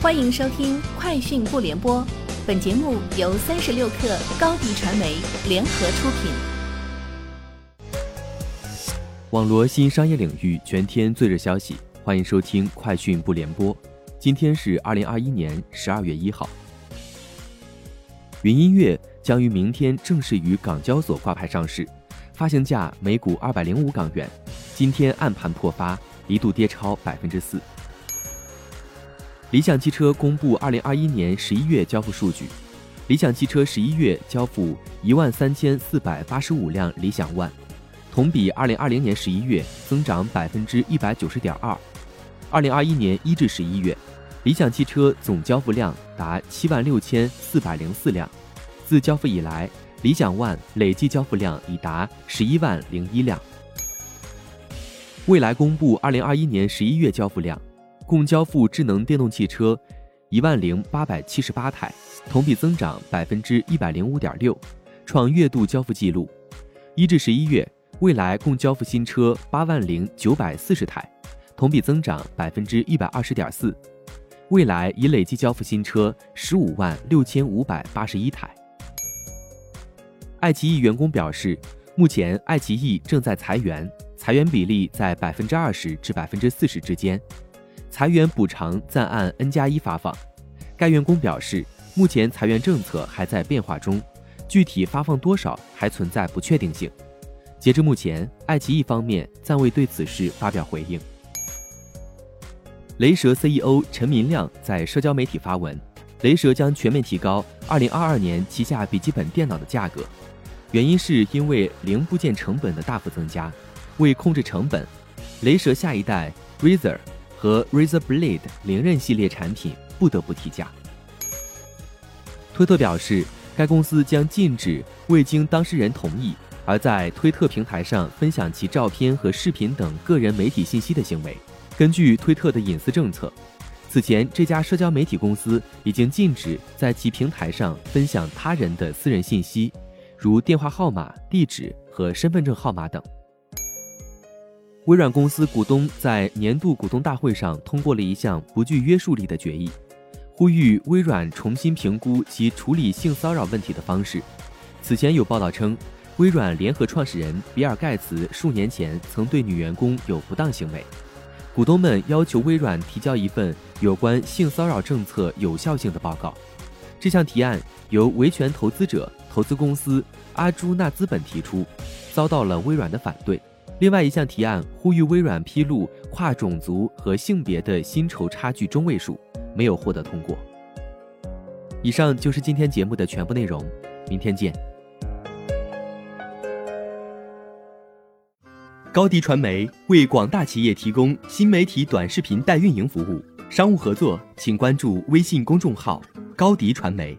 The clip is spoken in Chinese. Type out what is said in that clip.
欢迎收听《快讯不联播》，本节目由三十六克高低传媒联合出品。网罗新商业领域全天最热消息，欢迎收听《快讯不联播》。今天是二零二一年十二月一号。云音乐将于明天正式于港交所挂牌上市，发行价每股二百零五港元。今天暗盘破发，一度跌超百分之四。理想汽车公布二零二一年十一月交付数据，理想汽车十一月交付一万三千四百八十五辆理想 ONE，同比二零二零年十一月增长百分之一百九十点二。二零二一年一至十一月，理想汽车总交付量达七万六千四百零四辆，自交付以来，理想 ONE 累计交付量已达十一万零一辆。未来公布二零二一年十一月交付量。共交付智能电动汽车一万零八百七十八台，同比增长百分之一百零五点六，创月度交付纪录。一至十一月，蔚来共交付新车八万零九百四十台，同比增长百分之一百二十点四。蔚来已累计交付新车十五万六千五百八十一台。爱奇艺员工表示，目前爱奇艺正在裁员，裁员比例在百分之二十至百分之四十之间。裁员补偿暂按 N 加一发放。该员工表示，目前裁员政策还在变化中，具体发放多少还存在不确定性。截至目前，爱奇艺方面暂未对此事发表回应。雷蛇 CEO 陈明亮在社交媒体发文，雷蛇将全面提高2022年旗下笔记本电脑的价格，原因是因为零部件成本的大幅增加。为控制成本，雷蛇下一代 Razer。和 Razer Blade 连刃系列产品不得不提价。推特表示，该公司将禁止未经当事人同意而在推特平台上分享其照片和视频等个人媒体信息的行为。根据推特的隐私政策，此前这家社交媒体公司已经禁止在其平台上分享他人的私人信息，如电话号码、地址和身份证号码等。微软公司股东在年度股东大会上通过了一项不具约束力的决议，呼吁微软重新评估其处理性骚扰问题的方式。此前有报道称，微软联合创始人比尔·盖茨数年前曾对女员工有不当行为。股东们要求微软提交一份有关性骚扰政策有效性的报告。这项提案由维权投资者投资公司阿朱纳资本提出，遭到了微软的反对。另外一项提案呼吁微软披露跨种族和性别的薪酬差距中位数，没有获得通过。以上就是今天节目的全部内容，明天见。高迪传媒为广大企业提供新媒体短视频代运营服务，商务合作请关注微信公众号高迪传媒。